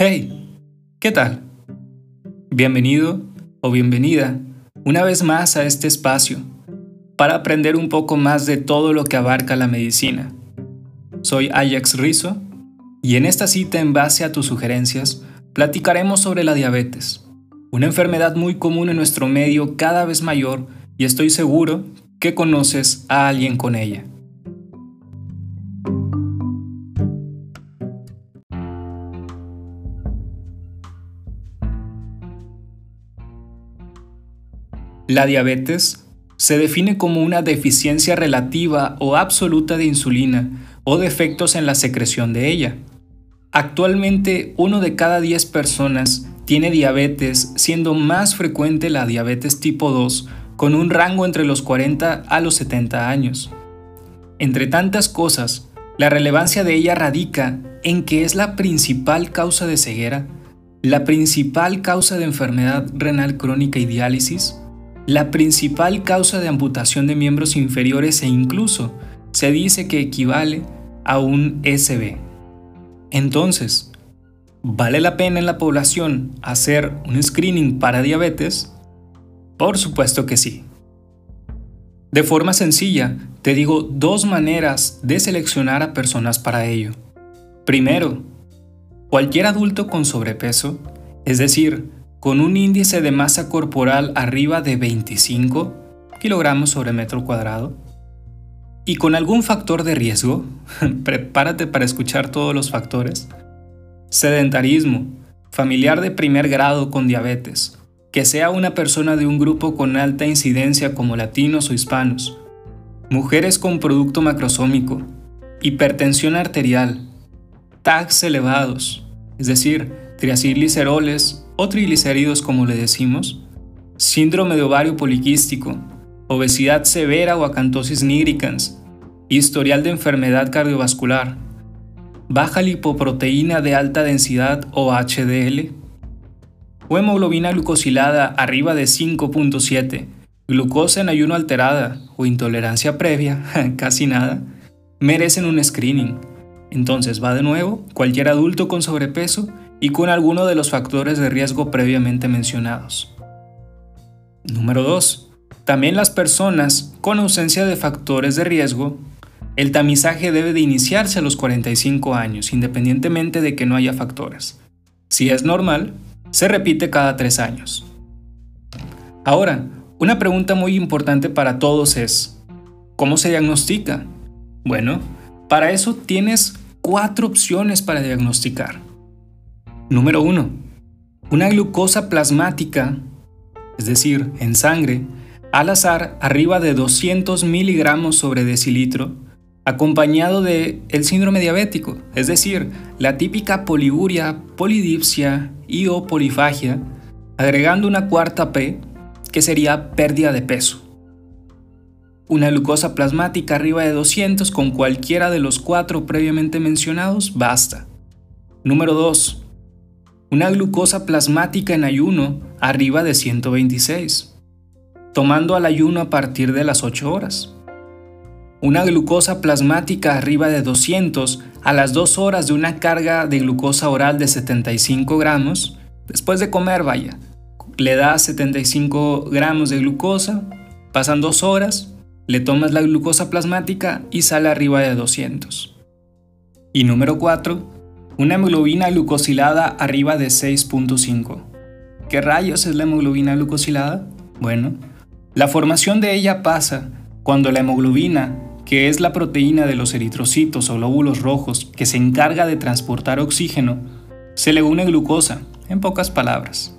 Hey, ¿qué tal? Bienvenido o bienvenida una vez más a este espacio para aprender un poco más de todo lo que abarca la medicina. Soy Ajax Rizzo y en esta cita en base a tus sugerencias platicaremos sobre la diabetes, una enfermedad muy común en nuestro medio cada vez mayor y estoy seguro que conoces a alguien con ella. La diabetes se define como una deficiencia relativa o absoluta de insulina o defectos en la secreción de ella. Actualmente, uno de cada 10 personas tiene diabetes, siendo más frecuente la diabetes tipo 2, con un rango entre los 40 a los 70 años. Entre tantas cosas, la relevancia de ella radica en que es la principal causa de ceguera, la principal causa de enfermedad renal crónica y diálisis, la principal causa de amputación de miembros inferiores e incluso se dice que equivale a un SB. Entonces, ¿vale la pena en la población hacer un screening para diabetes? Por supuesto que sí. De forma sencilla, te digo dos maneras de seleccionar a personas para ello. Primero, cualquier adulto con sobrepeso, es decir, con un índice de masa corporal arriba de 25 kilogramos sobre metro cuadrado. Y con algún factor de riesgo, prepárate para escuchar todos los factores, sedentarismo, familiar de primer grado con diabetes, que sea una persona de un grupo con alta incidencia como latinos o hispanos, mujeres con producto macrosómico, hipertensión arterial, tags elevados, es decir, triacilgliceroles o triglicéridos como le decimos, síndrome de ovario poliquístico, obesidad severa o acantosis nigricans, historial de enfermedad cardiovascular, baja lipoproteína de alta densidad o HDL, o hemoglobina glucosilada arriba de 5.7, glucosa en ayuno alterada o intolerancia previa, casi nada, merecen un screening. Entonces va de nuevo cualquier adulto con sobrepeso y con alguno de los factores de riesgo previamente mencionados. Número 2. También las personas con ausencia de factores de riesgo, el tamizaje debe de iniciarse a los 45 años, independientemente de que no haya factores. Si es normal, se repite cada 3 años. Ahora, una pregunta muy importante para todos es, ¿cómo se diagnostica? Bueno, para eso tienes cuatro opciones para diagnosticar. Número 1. Una glucosa plasmática, es decir, en sangre, al azar arriba de 200 miligramos sobre decilitro, acompañado de el síndrome diabético, es decir, la típica poliuria, polidipsia y o polifagia, agregando una cuarta P, que sería pérdida de peso. Una glucosa plasmática arriba de 200 con cualquiera de los cuatro previamente mencionados basta. Número 2 una glucosa plasmática en ayuno arriba de 126, tomando al ayuno a partir de las 8 horas. Una glucosa plasmática arriba de 200 a las 2 horas de una carga de glucosa oral de 75 gramos, después de comer, vaya. Le das 75 gramos de glucosa, pasan 2 horas, le tomas la glucosa plasmática y sale arriba de 200. Y número 4, una hemoglobina glucosilada arriba de 6.5. ¿Qué rayos es la hemoglobina glucosilada? Bueno, la formación de ella pasa cuando la hemoglobina, que es la proteína de los eritrocitos o glóbulos rojos que se encarga de transportar oxígeno, se le une glucosa, en pocas palabras.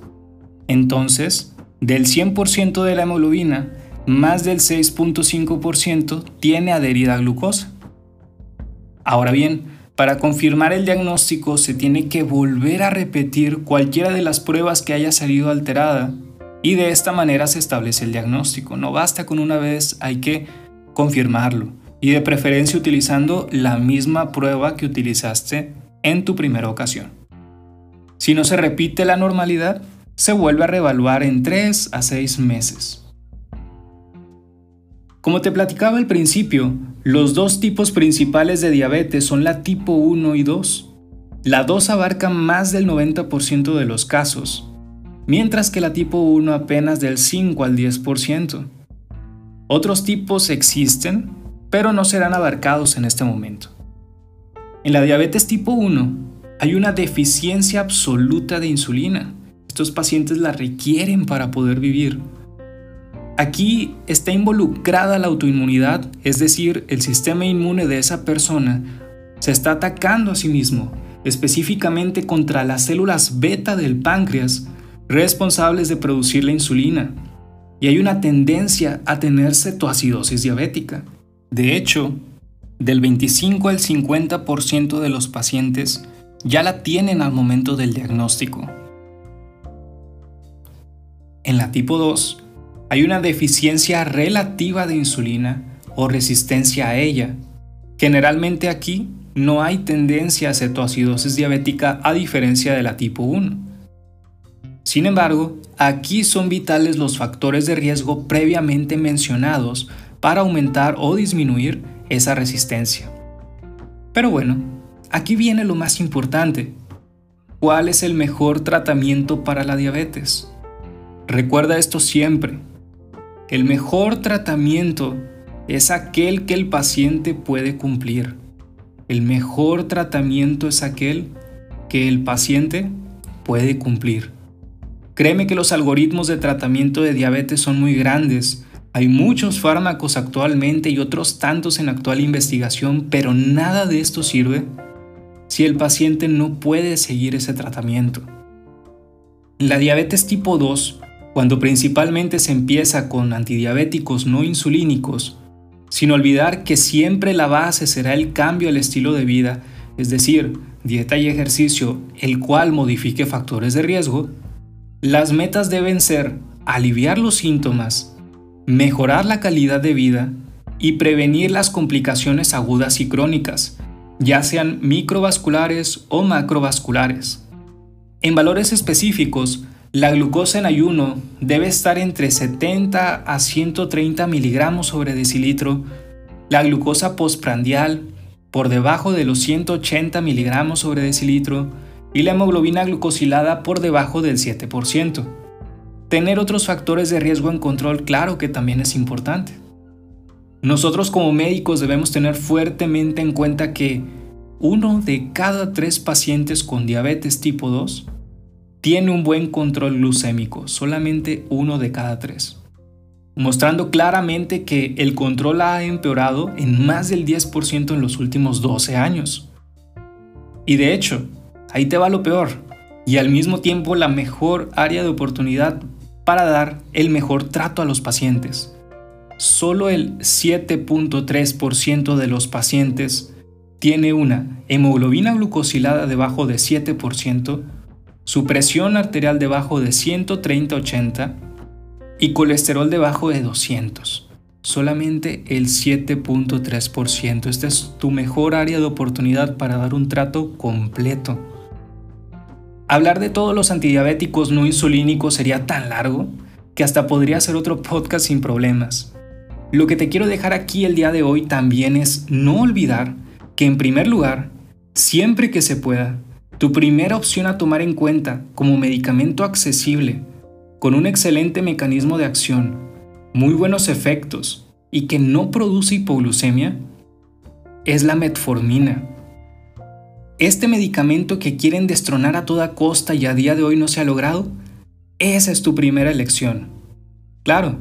Entonces, del 100% de la hemoglobina, más del 6.5% tiene adherida glucosa. Ahora bien, para confirmar el diagnóstico se tiene que volver a repetir cualquiera de las pruebas que haya salido alterada y de esta manera se establece el diagnóstico. No basta con una vez, hay que confirmarlo y de preferencia utilizando la misma prueba que utilizaste en tu primera ocasión. Si no se repite la normalidad, se vuelve a reevaluar en 3 a 6 meses. Como te platicaba al principio, los dos tipos principales de diabetes son la tipo 1 y 2. La 2 abarca más del 90% de los casos, mientras que la tipo 1 apenas del 5 al 10%. Otros tipos existen, pero no serán abarcados en este momento. En la diabetes tipo 1 hay una deficiencia absoluta de insulina. Estos pacientes la requieren para poder vivir. Aquí está involucrada la autoinmunidad, es decir, el sistema inmune de esa persona se está atacando a sí mismo, específicamente contra las células beta del páncreas responsables de producir la insulina, y hay una tendencia a tener cetoacidosis diabética. De hecho, del 25 al 50% de los pacientes ya la tienen al momento del diagnóstico. En la tipo 2, hay una deficiencia relativa de insulina o resistencia a ella. Generalmente aquí no hay tendencia a cetoacidosis diabética a diferencia de la tipo 1. Sin embargo, aquí son vitales los factores de riesgo previamente mencionados para aumentar o disminuir esa resistencia. Pero bueno, aquí viene lo más importante. ¿Cuál es el mejor tratamiento para la diabetes? Recuerda esto siempre. El mejor tratamiento es aquel que el paciente puede cumplir. El mejor tratamiento es aquel que el paciente puede cumplir. Créeme que los algoritmos de tratamiento de diabetes son muy grandes. Hay muchos fármacos actualmente y otros tantos en actual investigación, pero nada de esto sirve si el paciente no puede seguir ese tratamiento. En la diabetes tipo 2, cuando principalmente se empieza con antidiabéticos no insulínicos, sin olvidar que siempre la base será el cambio al estilo de vida, es decir, dieta y ejercicio, el cual modifique factores de riesgo, las metas deben ser aliviar los síntomas, mejorar la calidad de vida y prevenir las complicaciones agudas y crónicas, ya sean microvasculares o macrovasculares. En valores específicos, la glucosa en ayuno debe estar entre 70 a 130 miligramos sobre decilitro, la glucosa postprandial por debajo de los 180 miligramos sobre decilitro y la hemoglobina glucosilada por debajo del 7%. Tener otros factores de riesgo en control claro que también es importante. Nosotros como médicos debemos tener fuertemente en cuenta que uno de cada tres pacientes con diabetes tipo 2 tiene un buen control glucémico, solamente uno de cada tres, mostrando claramente que el control ha empeorado en más del 10% en los últimos 12 años. Y de hecho, ahí te va lo peor, y al mismo tiempo la mejor área de oportunidad para dar el mejor trato a los pacientes. Solo el 7.3% de los pacientes tiene una hemoglobina glucosilada debajo de 7%, su presión arterial debajo de 130-80 y colesterol debajo de 200. Solamente el 7.3%. Esta es tu mejor área de oportunidad para dar un trato completo. Hablar de todos los antidiabéticos no insulínicos sería tan largo que hasta podría ser otro podcast sin problemas. Lo que te quiero dejar aquí el día de hoy también es no olvidar que en primer lugar, siempre que se pueda, tu primera opción a tomar en cuenta como medicamento accesible, con un excelente mecanismo de acción, muy buenos efectos y que no produce hipoglucemia, es la metformina. Este medicamento que quieren destronar a toda costa y a día de hoy no se ha logrado, esa es tu primera elección. Claro,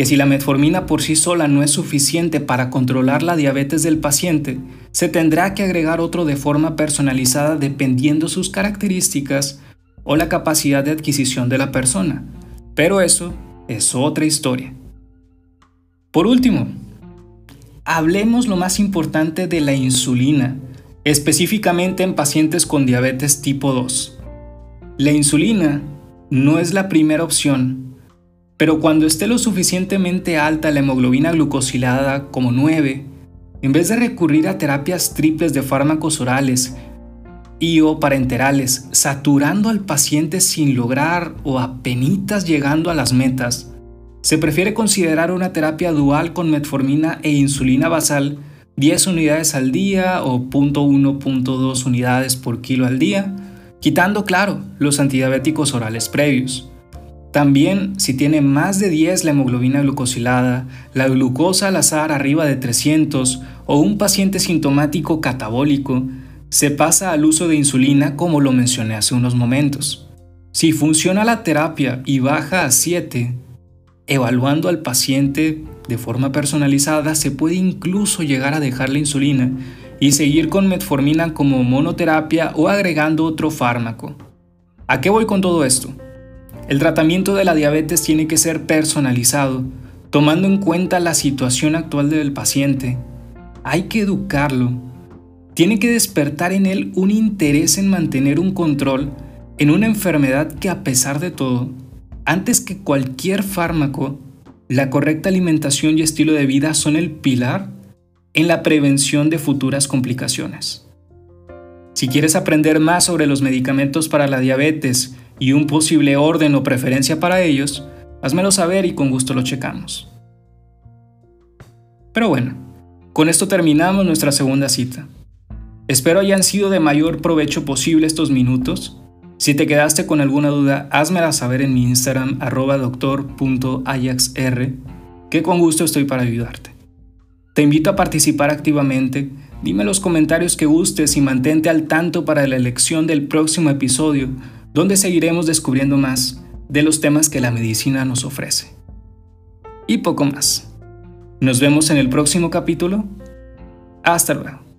que si la metformina por sí sola no es suficiente para controlar la diabetes del paciente, se tendrá que agregar otro de forma personalizada dependiendo sus características o la capacidad de adquisición de la persona. Pero eso es otra historia. Por último, hablemos lo más importante de la insulina, específicamente en pacientes con diabetes tipo 2. La insulina no es la primera opción pero cuando esté lo suficientemente alta la hemoglobina glucosilada como 9, en vez de recurrir a terapias triples de fármacos orales y o parenterales, saturando al paciente sin lograr o apenas llegando a las metas, se prefiere considerar una terapia dual con metformina e insulina basal 10 unidades al día o 0.1.2 unidades por kilo al día, quitando, claro, los antidiabéticos orales previos. También, si tiene más de 10 la hemoglobina glucosilada, la glucosa al azar arriba de 300 o un paciente sintomático catabólico, se pasa al uso de insulina como lo mencioné hace unos momentos. Si funciona la terapia y baja a 7, evaluando al paciente de forma personalizada, se puede incluso llegar a dejar la insulina y seguir con metformina como monoterapia o agregando otro fármaco. ¿A qué voy con todo esto? El tratamiento de la diabetes tiene que ser personalizado, tomando en cuenta la situación actual del paciente. Hay que educarlo. Tiene que despertar en él un interés en mantener un control en una enfermedad que a pesar de todo, antes que cualquier fármaco, la correcta alimentación y estilo de vida son el pilar en la prevención de futuras complicaciones. Si quieres aprender más sobre los medicamentos para la diabetes y un posible orden o preferencia para ellos, házmelo saber y con gusto lo checamos. Pero bueno, con esto terminamos nuestra segunda cita. Espero hayan sido de mayor provecho posible estos minutos si te quedaste con alguna duda, házmela saber en mi Instagram arroba que con gusto estoy para ayudarte. Te invito a participar activamente, dime los comentarios que gustes y mantente al tanto para la elección del próximo episodio, donde seguiremos descubriendo más de los temas que la medicina nos ofrece. Y poco más. Nos vemos en el próximo capítulo. Hasta luego.